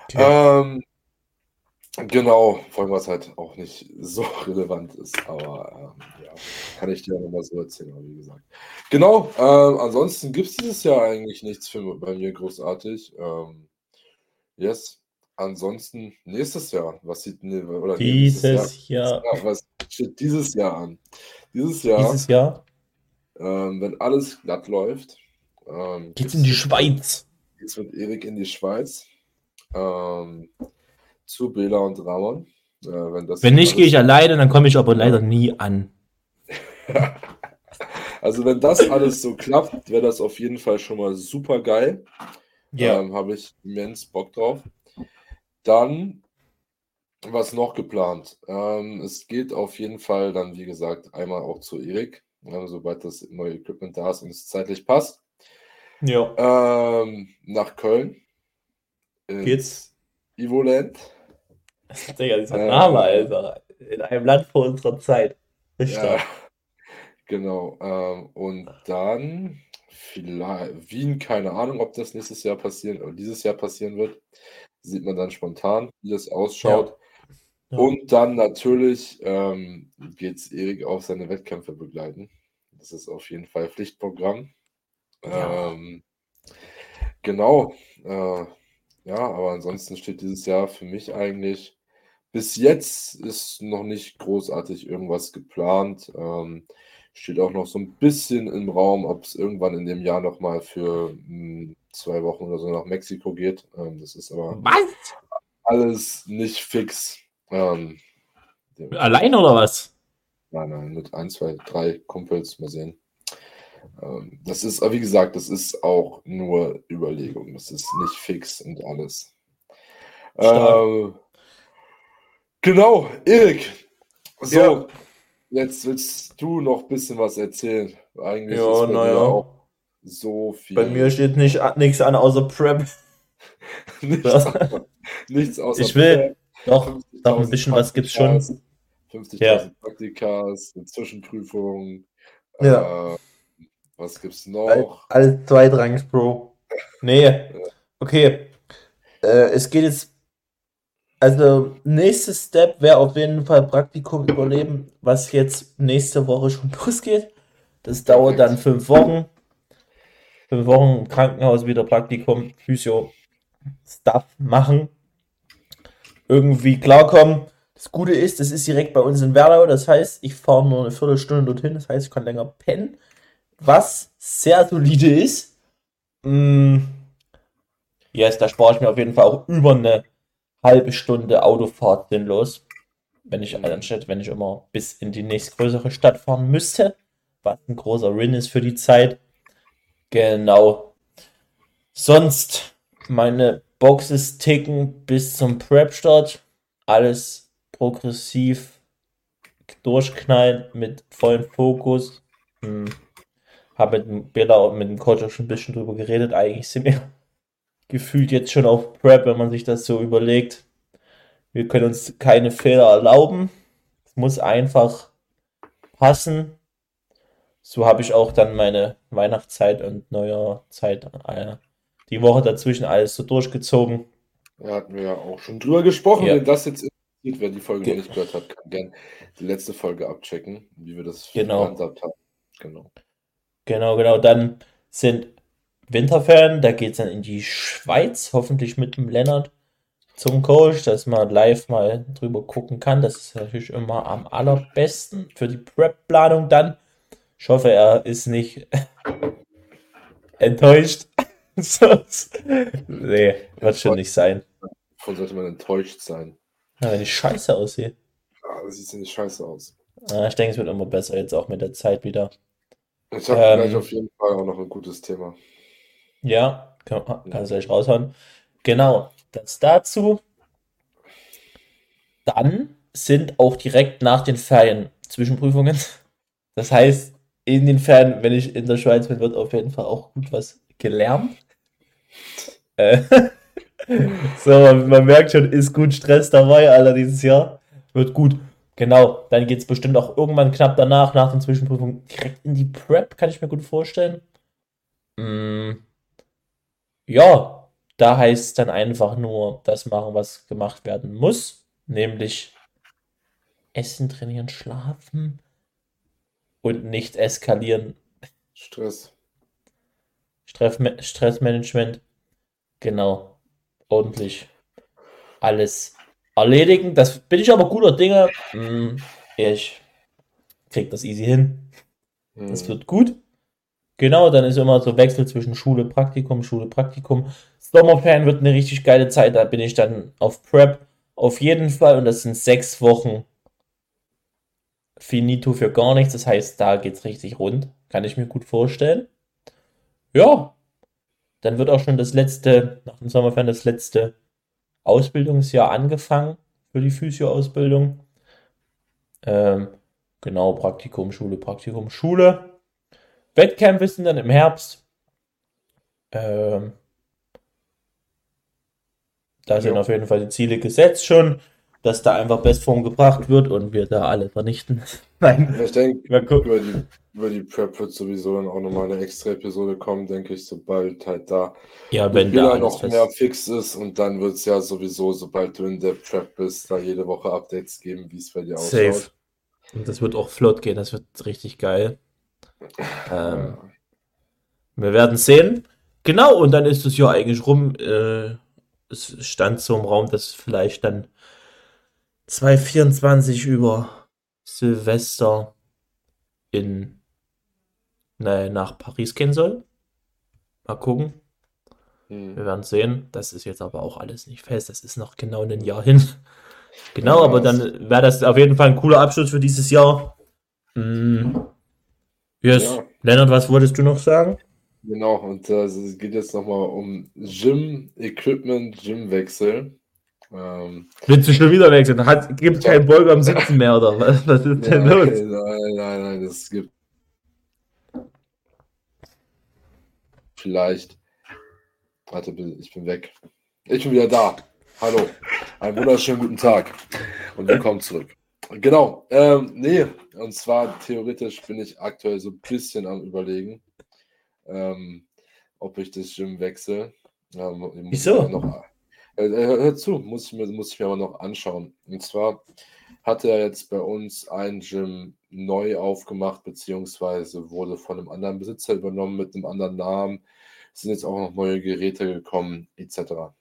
Okay. Ähm, genau, vor allem was halt auch nicht so relevant ist, aber ähm, ja, kann ich dir nochmal so erzählen, wie gesagt. Genau, ähm, ansonsten gibt es dieses Jahr eigentlich nichts für, bei mir großartig. Ähm, yes, Ansonsten nächstes Jahr, was sieht ne, oder dieses Jahr, Jahr. Was steht dieses Jahr an? Dieses Jahr, dieses Jahr? Ähm, wenn alles glatt läuft, ähm, geht's in die Schweiz. Geht's mit Erik in die Schweiz. Ähm, zu Bela und Ramon. Äh, wenn, wenn nicht, gehe ich alleine, dann komme ich aber leider nie an. also wenn das alles so klappt, wäre das auf jeden Fall schon mal super geil. Ja. Ähm, Habe ich immens Bock drauf. Dann, was noch geplant? Ähm, es geht auf jeden Fall dann, wie gesagt, einmal auch zu Erik, ja, sobald das neue Equipment da ist und es zeitlich passt. Ja. Ähm, nach Köln. Geht's? Evoland. Digga, dieser ähm, Name, Alter. In einem Land vor unserer Zeit. Ja, genau. Ähm, und dann vielleicht Wien, keine Ahnung, ob das nächstes Jahr passieren oder dieses Jahr passieren wird sieht man dann spontan, wie das ausschaut. Ja. Ja. Und dann natürlich ähm, geht es Erik auf seine Wettkämpfe begleiten. Das ist auf jeden Fall Pflichtprogramm. Ja. Ähm, genau. Äh, ja, aber ansonsten steht dieses Jahr für mich eigentlich bis jetzt ist noch nicht großartig irgendwas geplant. Ähm, steht auch noch so ein bisschen im Raum, ob es irgendwann in dem Jahr nochmal für mh, hm, zwei Wochen oder so nach Mexiko geht. Ähm, das ist aber was? alles nicht fix. Ähm, Allein oder was? Nein, nein, mit ein, zwei, drei Kumpels. Mal sehen. Ähm, das ist, wie gesagt, das ist auch nur Überlegung. Das ist nicht fix und alles. Ähm, genau, Erik. So, ja. jetzt willst du noch ein bisschen was erzählen. Eigentlich ja, naja. auch so viel. Bei mir steht nicht, nichts an außer Prep. nichts, außer, nichts außer Ich will Prep. Doch, doch ein bisschen was gibt's schon. 50.000 ja. Praktikas, eine Zwischenprüfung. Ja. Äh, was gibt's noch? Alles zweitrangig, Bro. Nee. Okay. Äh, es geht jetzt. Also, nächstes Step wäre auf jeden Fall Praktikum überleben, was jetzt nächste Woche schon losgeht. Das dauert dann fünf Wochen fünf Wochen im Krankenhaus wieder Praktikum, Physio, Stuff machen, irgendwie klarkommen. Das Gute ist, das ist direkt bei uns in Werdau, das heißt, ich fahre nur eine Viertelstunde dorthin, das heißt, ich kann länger pennen, was sehr solide ist. Mm, yes, da spare ich mir auf jeden Fall auch über eine halbe Stunde Autofahrt sinnlos. Wenn ich anstatt, wenn ich immer bis in die nächstgrößere Stadt fahren müsste, was ein großer Win ist für die Zeit. Genau. Sonst meine Boxes ticken bis zum Prep-Start. Alles progressiv durchknallen mit vollem Fokus. Hm. Habe mit dem Bela und mit dem Coach auch schon ein bisschen drüber geredet. Eigentlich sind wir gefühlt jetzt schon auf Prep, wenn man sich das so überlegt. Wir können uns keine Fehler erlauben. Es muss einfach passen. So habe ich auch dann meine Weihnachtszeit und Neujahrszeit äh, die Woche dazwischen alles so durchgezogen. Da hatten wir ja auch schon drüber gesprochen. Ja. Wenn das jetzt interessiert, wer die Folge Ge nicht gehört hat, kann gerne die letzte Folge abchecken, wie wir das genau. gehandhabt haben. Genau. Genau, genau. Dann sind Winterferien, da geht es dann in die Schweiz, hoffentlich mit dem Lennart zum Coach, dass man live mal drüber gucken kann. Das ist natürlich immer am allerbesten für die Prep-Planung dann. Ich hoffe, er ist nicht enttäuscht. nee, wird schon nicht sein. Wovon sollte man enttäuscht sein? Ja, wenn ich scheiße aussehe. Ja, das sieht nicht scheiße aus. Ja, ich denke, es wird immer besser jetzt auch mit der Zeit wieder. Ich habe ähm, gleich auf jeden Fall auch noch ein gutes Thema. Ja, kann, kannst du gleich raushauen. Genau, das dazu. Dann sind auch direkt nach den Ferien Zwischenprüfungen. Das heißt, in den Ferien, wenn ich in der Schweiz bin, wird auf jeden Fall auch gut was gelernt. Äh, so, man merkt schon, ist gut Stress dabei, Alter, dieses Jahr. Wird gut. Genau, dann geht es bestimmt auch irgendwann knapp danach, nach den Zwischenprüfungen, direkt in die Prep, kann ich mir gut vorstellen. Mm, ja, da heißt es dann einfach nur das machen, was gemacht werden muss, nämlich Essen, trainieren, schlafen und nicht eskalieren. Stress. Stress Stressmanagement. Genau. Ordentlich alles erledigen. Das bin ich aber guter Dinge. Hm, ich krieg das easy hin. Das hm. wird gut. Genau, dann ist immer so Wechsel zwischen Schule, Praktikum, Schule, Praktikum. Sommerferien wird eine richtig geile Zeit. Da bin ich dann auf Prep auf jeden Fall. Und das sind sechs Wochen finito für gar nichts. Das heißt, da geht es richtig rund. Kann ich mir gut vorstellen ja, dann wird auch schon das letzte, nach dem Sommerferien das letzte Ausbildungsjahr angefangen für die Physio-Ausbildung. Ähm, genau, Praktikum, Schule, Praktikum, Schule. Wettkämpfe sind dann im Herbst. Ähm, da sind ja. auf jeden Fall die Ziele gesetzt schon dass da einfach Bestform gebracht wird und wir da alle vernichten. Nein. Ich denke, über die, über die Prep wird sowieso dann auch nochmal eine extra Episode kommen, denke ich, sobald halt da ja, wenn da noch mehr fix ist und dann wird es ja sowieso, sobald du in der Prep bist, da jede Woche Updates geben, wie es bei dir aussieht. Safe. Und das wird auch flott gehen, das wird richtig geil. Ähm, wir werden sehen. Genau, und dann ist es ja eigentlich rum. Äh, es stand so im Raum, dass vielleicht dann 2024 über Silvester in ne, nach Paris gehen soll. Mal gucken. Hm. Wir werden sehen. Das ist jetzt aber auch alles nicht fest. Das ist noch genau ein Jahr hin. genau, ja, aber dann wäre das auf jeden Fall ein cooler Abschluss für dieses Jahr. Hm. Yes. Ja. Lennart, was wolltest du noch sagen? Genau, und äh, es geht jetzt nochmal um Gym-Equipment, Gymwechsel. Ähm, Willst du schon wieder wechseln? Hat, gibt es keinen Bolger am Sitzen mehr, oder was, was ist denn los? Nein, nein, nein, das gibt. Vielleicht. Warte, ich bin weg. Ich bin wieder da. Hallo. Einen wunderschönen guten Tag und willkommen zurück. Genau. Ähm, nee, und zwar theoretisch bin ich aktuell so ein bisschen am Überlegen, ähm, ob ich das Gym wechsle. Ähm, Wieso? Noch, äh, äh, hör zu, muss ich, mir, muss ich mir aber noch anschauen. Und zwar hat er jetzt bei uns ein Gym neu aufgemacht, beziehungsweise wurde von einem anderen Besitzer übernommen mit einem anderen Namen. Es sind jetzt auch noch neue Geräte gekommen, etc.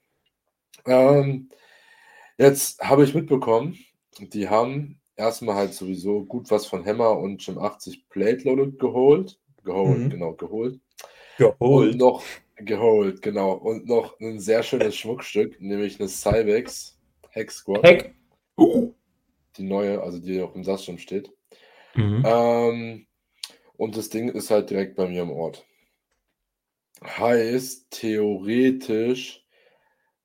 Ähm, jetzt habe ich mitbekommen, die haben erstmal halt sowieso gut was von Hammer und Gym 80 Plate Loaded geholt. Geholt, mhm. genau, geholt. Geholt. Und noch Geholt, genau. Und noch ein sehr schönes Schmuckstück, nämlich eine Cybex Hex Squad. Heck. Uh. Die neue, also die auch im Sasschirm steht. Mhm. Ähm, und das Ding ist halt direkt bei mir im Ort. Heißt, theoretisch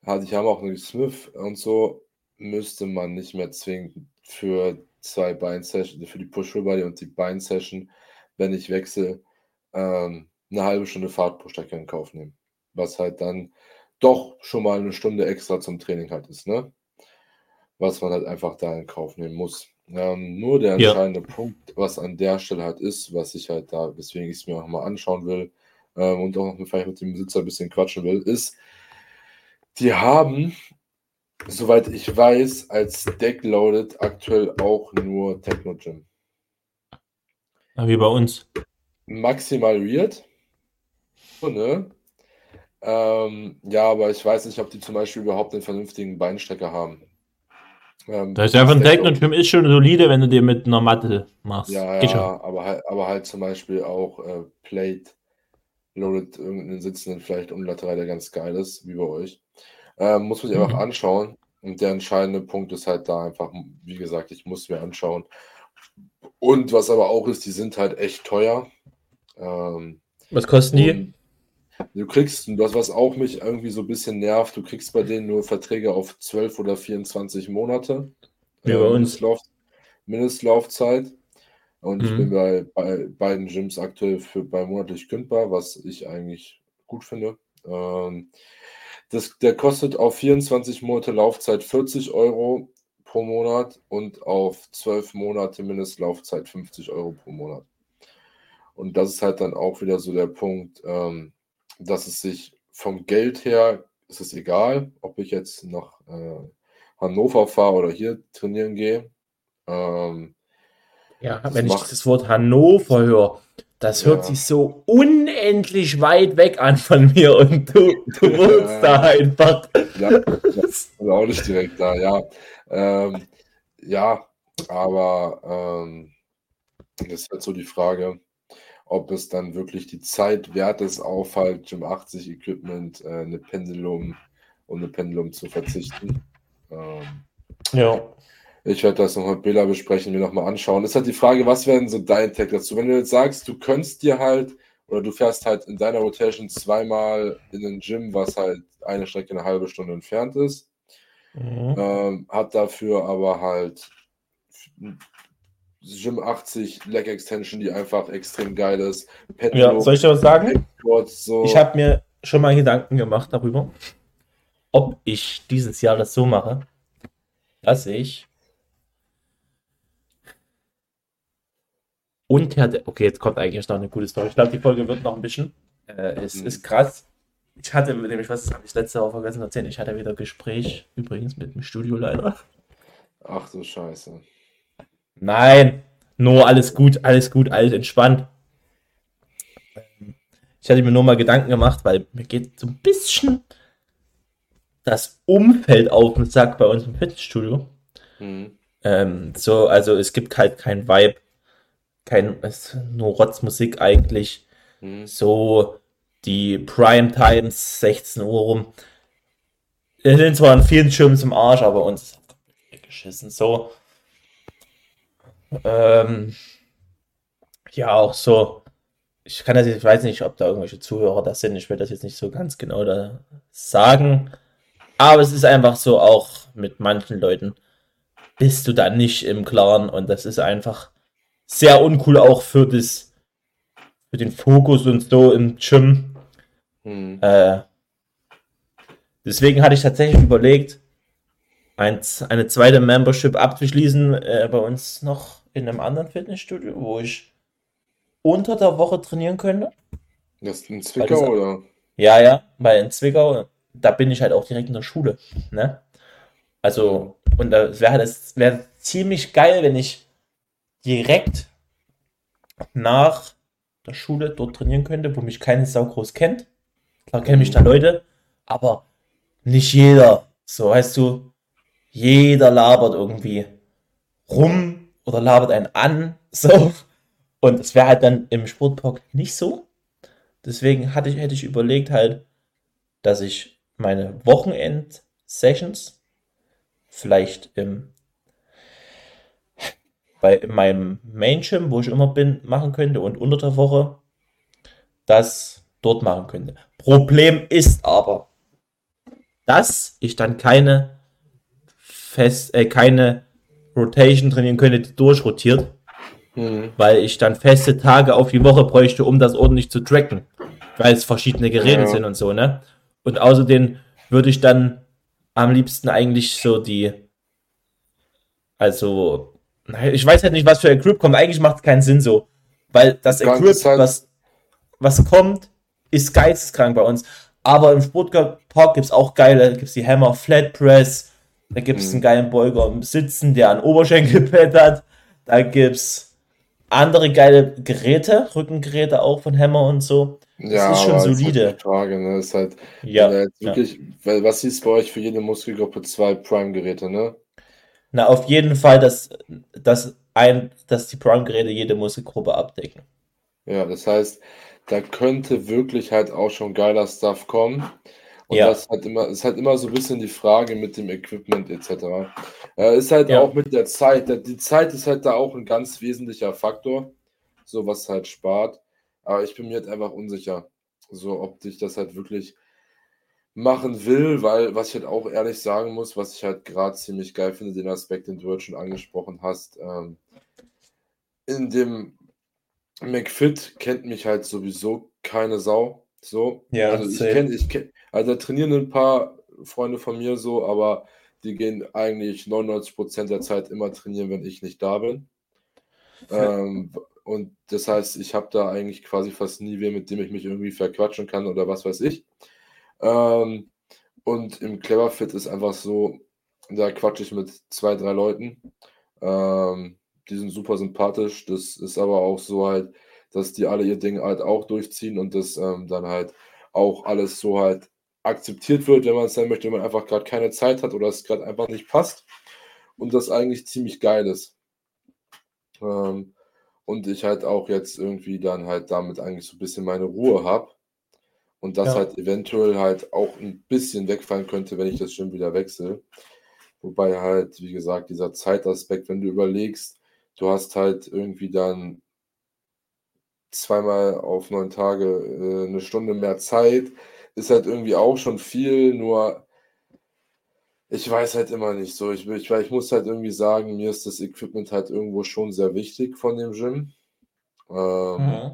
hat, ich habe auch einen Smith und so, müsste man nicht mehr zwingen für zwei Bein-Sessions, für die Push-Full-Body und die Bein-Session, wenn ich wechsle, ähm, eine halbe Stunde Fahrt pro Strecke in Kauf nehmen. Was halt dann doch schon mal eine Stunde extra zum Training halt ist, ne? Was man halt einfach da in Kauf nehmen muss. Ähm, nur der entscheidende ja. Punkt, was an der Stelle halt ist, was ich halt da, weswegen ich es mir auch mal anschauen will ähm, und auch noch vielleicht mit dem Besitzer ein bisschen quatschen will, ist, die haben, soweit ich weiß, als Deckloaded aktuell auch nur Techno Gym. Wie bei uns. Maximal weird. Ne? Ähm, ja, aber ich weiß nicht, ob die zum Beispiel überhaupt einen vernünftigen Beinstecker haben. Ähm, das ist einfach ein Techno-Gym ist schon solide, wenn du dir mit einer Matte machst. Ja, ja aber, halt, aber halt zum Beispiel auch äh, Plate Loaded irgendeinen sitzenden, vielleicht unilateral, der ganz geil ist, wie bei euch. Ähm, muss man sich mhm. einfach anschauen. Und der entscheidende Punkt ist halt da einfach, wie gesagt, ich muss mir anschauen. Und was aber auch ist, die sind halt echt teuer. Ähm, was kosten die? Du kriegst, das was auch mich irgendwie so ein bisschen nervt, du kriegst bei denen nur Verträge auf 12 oder 24 Monate. Wie bei äh, uns. Mindestlauf, Mindestlaufzeit. Und mhm. ich bin bei, bei beiden Gyms aktuell für bei monatlich kündbar, was ich eigentlich gut finde. Ähm, das, der kostet auf 24 Monate Laufzeit 40 Euro pro Monat und auf 12 Monate Mindestlaufzeit 50 Euro pro Monat. Und das ist halt dann auch wieder so der Punkt, ähm, dass es sich vom Geld her, ist es egal, ob ich jetzt nach äh, Hannover fahre oder hier trainieren gehe. Ähm, ja, wenn ich das Wort Hannover höre, das hört ja. sich so unendlich weit weg an von mir und du, du wohnst ja. da einfach. Ja, das ist auch nicht direkt da, ja. Ähm, ja, aber ähm, das ist halt so die Frage, ob es dann wirklich die Zeit wert ist, auf halt Gym 80 Equipment, äh, eine Pendulum und eine Pendulum zu verzichten. Ähm, ja. Ich werde das noch mit Bela besprechen, mir nochmal anschauen. Das ist halt die Frage, was wäre denn so dein Tag dazu? Wenn du jetzt sagst, du könntest dir halt oder du fährst halt in deiner Rotation zweimal in ein Gym, was halt eine Strecke eine halbe Stunde entfernt ist, mhm. ähm, hat dafür aber halt Gym 80 Leg Extension, die einfach extrem geil ist. Petro, ja, soll ich dir was sagen? So. Ich habe mir schon mal Gedanken gemacht darüber, ob ich dieses Jahr das so mache, dass ich unter der, okay, jetzt kommt eigentlich noch eine gute Story. Ich glaube, die Folge wird noch ein bisschen. Äh, es mhm. ist krass. Ich hatte, mit dem ich was habe ich letzte Woche vergessen erzählt, ich hatte wieder Gespräch, übrigens mit dem Studioleiter. Ach du Scheiße. Nein, nur alles gut, alles gut, alles entspannt. Ich hatte mir nur mal Gedanken gemacht, weil mir geht so ein bisschen das Umfeld auf den Sack bei uns im Fitnessstudio. Mhm. Ähm, so, also es gibt halt kein Vibe kein, ist nur Rotzmusik eigentlich. Mhm. So die Prime Times, 16 Uhr rum. Wir sind zwar an vielen Schirmen zum Arsch, aber uns ist geschissen. So. Ähm, ja, auch so. Ich kann das jetzt, ich weiß nicht, ob da irgendwelche Zuhörer da sind. Ich will das jetzt nicht so ganz genau da sagen. Aber es ist einfach so, auch mit manchen Leuten bist du da nicht im Klaren und das ist einfach sehr uncool auch für das, für den Fokus und so im Gym. Hm. Äh, deswegen hatte ich tatsächlich überlegt, ein, eine zweite Membership abzuschließen äh, bei uns noch in einem anderen Fitnessstudio, wo ich unter der Woche trainieren könnte. Das ist in Zwickau, das, oder? Ja, ja, weil in Zwickau, da bin ich halt auch direkt in der Schule. Ne? Also, und da wäre das wäre ziemlich geil, wenn ich direkt nach der Schule dort trainieren könnte, wo mich keine Sau groß kennt. Klar kennen mich da Leute, aber nicht jeder. So, weißt du, jeder labert irgendwie rum oder labert einen an. So. Und es wäre halt dann im Sportpark nicht so. Deswegen hatte ich, hätte ich überlegt halt, dass ich meine Wochenend-Sessions vielleicht im bei meinem Main Gym, wo ich immer bin, machen könnte und unter der Woche das dort machen könnte. Problem ist aber, dass ich dann keine fest, äh, keine Rotation trainieren könnte, die durchrotiert. Mhm. Weil ich dann feste Tage auf die Woche bräuchte, um das ordentlich zu tracken. Weil es verschiedene Geräte ja. sind und so, ne? Und außerdem würde ich dann am liebsten eigentlich so die, also, ich weiß halt nicht, was für Equip kommt. Eigentlich macht es keinen Sinn so. Weil das Equip, was, was kommt, ist geisteskrank bei uns. Aber im Sportpark gibt es auch geile, gibt es die Hammer Flat Press, da gibt es mhm. einen geilen Beuger im Sitzen, der ein Oberschenkelpad hat. Da gibt es andere geile Geräte, Rückengeräte auch von Hammer und so. Das ja, ist schon solide. Ist halt Frage, ne? Ist halt, ja, wirklich, ja. was ist bei euch für jede Muskelgruppe zwei Prime-Geräte, ne? Na, auf jeden Fall, dass, dass, ein, dass die Prime-Geräte jede Muskelgruppe abdecken. Ja, das heißt, da könnte wirklich halt auch schon geiler Stuff kommen. Und ja. das hat immer, ist halt immer so ein bisschen die Frage mit dem Equipment etc. Äh, ist halt ja. auch mit der Zeit. Die Zeit ist halt da auch ein ganz wesentlicher Faktor, so was halt spart. Aber ich bin mir halt einfach unsicher, so ob ich das halt wirklich machen will, weil was ich halt auch ehrlich sagen muss, was ich halt gerade ziemlich geil finde, den Aspekt, den du jetzt schon angesprochen hast, ähm, in dem McFit kennt mich halt sowieso keine Sau. So. Ja, also ich kenne, ich kenn, also da trainieren ein paar Freunde von mir so, aber die gehen eigentlich 99% der Zeit immer trainieren, wenn ich nicht da bin. Ähm, und das heißt, ich habe da eigentlich quasi fast nie wen, mit dem ich mich irgendwie verquatschen kann oder was weiß ich. Ähm, und im Cleverfit ist einfach so, da quatsche ich mit zwei, drei Leuten. Ähm, die sind super sympathisch. Das ist aber auch so halt, dass die alle ihr Ding halt auch durchziehen und das ähm, dann halt auch alles so halt akzeptiert wird, wenn man es dann möchte, wenn man einfach gerade keine Zeit hat oder es gerade einfach nicht passt. Und das eigentlich ziemlich geil ist. Ähm, und ich halt auch jetzt irgendwie dann halt damit eigentlich so ein bisschen meine Ruhe habe. Und das ja. halt eventuell halt auch ein bisschen wegfallen könnte, wenn ich das schon wieder wechsle. Wobei halt, wie gesagt, dieser Zeitaspekt, wenn du überlegst, du hast halt irgendwie dann zweimal auf neun Tage äh, eine Stunde mehr Zeit, ist halt irgendwie auch schon viel, nur ich weiß halt immer nicht so. Ich, ich, ich muss halt irgendwie sagen, mir ist das Equipment halt irgendwo schon sehr wichtig von dem Gym. Ähm, mhm.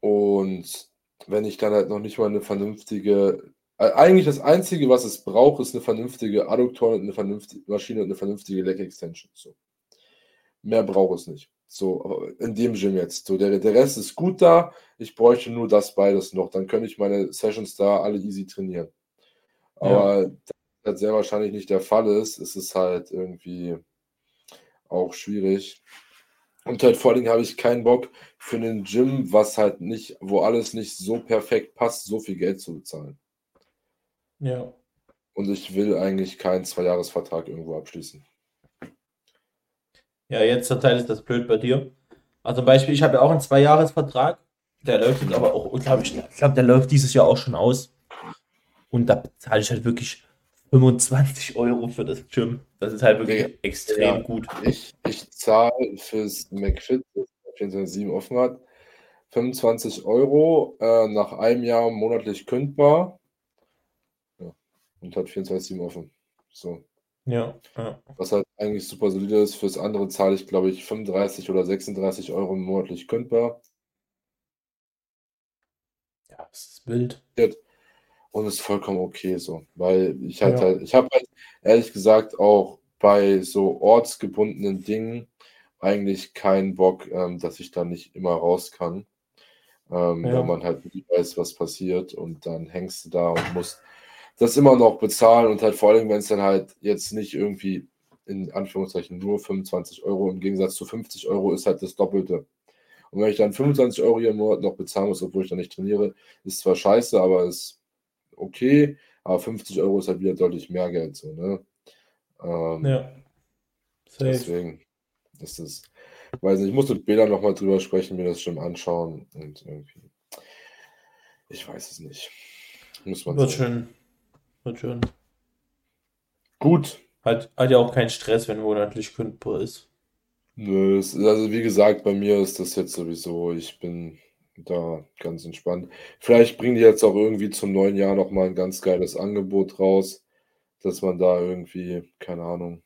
Und wenn ich dann halt noch nicht mal eine vernünftige, eigentlich das Einzige, was es braucht, ist eine vernünftige Adduktoren und eine vernünftige Maschine und eine vernünftige Leg Extension. So. Mehr braucht es nicht. So, in dem Gym jetzt. So, der, der Rest ist gut da. Ich bräuchte nur das beides noch. Dann könnte ich meine Sessions da alle easy trainieren. Aber ja. das sehr wahrscheinlich nicht der Fall ist, ist es halt irgendwie auch schwierig. Und halt vor allem habe ich keinen Bock für einen Gym, was halt nicht, wo alles nicht so perfekt passt, so viel Geld zu bezahlen. Ja. Und ich will eigentlich keinen Zweijahresvertrag irgendwo abschließen. Ja, jetzt zur Teil ist das blöd bei dir. Also zum Beispiel, ich habe ja auch einen Zweijahresvertrag. Der läuft jetzt aber auch, glaube ich, ich glaube, der läuft dieses Jahr auch schon aus. Und da bezahle ich halt wirklich 25 Euro für das Gym. Das ist halt wirklich okay. extrem ja, gut. Ich, ich zahle fürs McFit, das 24 offen hat, 25 Euro äh, nach einem Jahr monatlich kündbar. Ja, und hat 24 offen. So. Ja, ja. Was halt eigentlich super solide ist. Fürs andere zahle ich, glaube ich, 35 oder 36 Euro monatlich kündbar. Ja, das ist wild. Und ist vollkommen okay so. Weil ich halt ja. halt, ich habe halt ehrlich gesagt auch bei so ortsgebundenen Dingen eigentlich keinen Bock, ähm, dass ich da nicht immer raus kann. Ähm, ja. Wenn man halt nicht weiß, was passiert und dann hängst du da und musst das immer noch bezahlen und halt vor allem, wenn es dann halt jetzt nicht irgendwie in Anführungszeichen nur 25 Euro im Gegensatz zu 50 Euro ist halt das Doppelte. Und wenn ich dann 25 Euro im Monat noch bezahlen muss, obwohl ich dann nicht trainiere, ist zwar scheiße, aber ist okay, aber 50 Euro ist halt wieder deutlich mehr Geld so, ne? Ähm, ja. Safe. Deswegen ist es, weiß nicht, ich muss mit Bela nochmal drüber sprechen, mir das schon anschauen und irgendwie, ich weiß es nicht. Muss man Wird schön. Wird schön. Gut. Hat, hat ja auch keinen Stress, wenn monatlich kündbar ist. Nö, also wie gesagt, bei mir ist das jetzt sowieso, ich bin Da ganz entspannt. Vielleicht bringen die jetzt auch irgendwie zum neuen Jahr noch mal 'n ganz geiles Angebot raus, dass man da irgendwie, keine Ahnung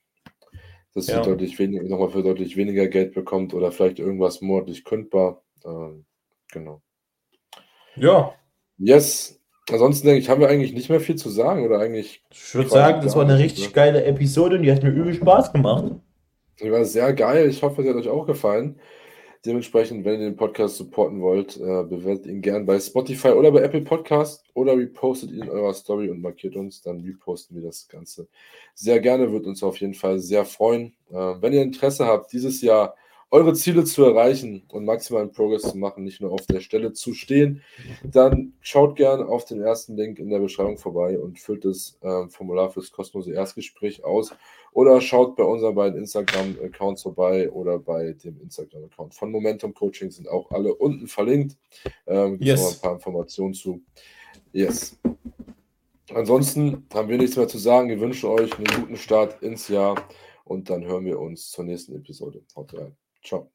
dass sie Ja. deutlich weniger noch mal für deutlich weniger Geld bekommt oder vielleicht irgendwas monatlich kündbar. Ähm, genau. Ja. Yes. Ansonsten denke ich, haben wir eigentlich nicht mehr viel zu sagen oder eigentlich Ich würde sagen, das war 'ne nicht, richtig ne? geile Episode und die hat mir übel Spaß gemacht. Die war sehr geil. Ich hoffe, sie hat euch auch gefallen. Dementsprechend, wenn ihr den Podcast supporten wollt, äh, bewertet ihn gern bei Spotify oder bei Apple Podcast oder repostet ihn in eurer Story und markiert uns, dann reposten wir das Ganze sehr gerne, würde uns auf jeden Fall sehr freuen. Äh, wenn ihr Interesse habt, dieses Jahr eure Ziele zu erreichen und maximalen Progress zu machen, nicht nur auf der Stelle zu stehen, dann schaut gerne auf den ersten Link in der Beschreibung vorbei und füllt das, ähm, Formular fürs kostenlose Erstgespräch aus oder schaut bei unseren beiden Instagram-Accounts vorbei oder bei dem Instagram-Account von Momentum Coaching sind auch alle unten verlinkt. Ähm, noch mal Yes. 'n paar Informationen zu. Yes. Ansonsten haben wir nichts mehr zu sagen. Wir wünschen euch 'nen guten Start ins Jahr und dann hören wir uns zur nächsten Episode. Haut rein. Ciao.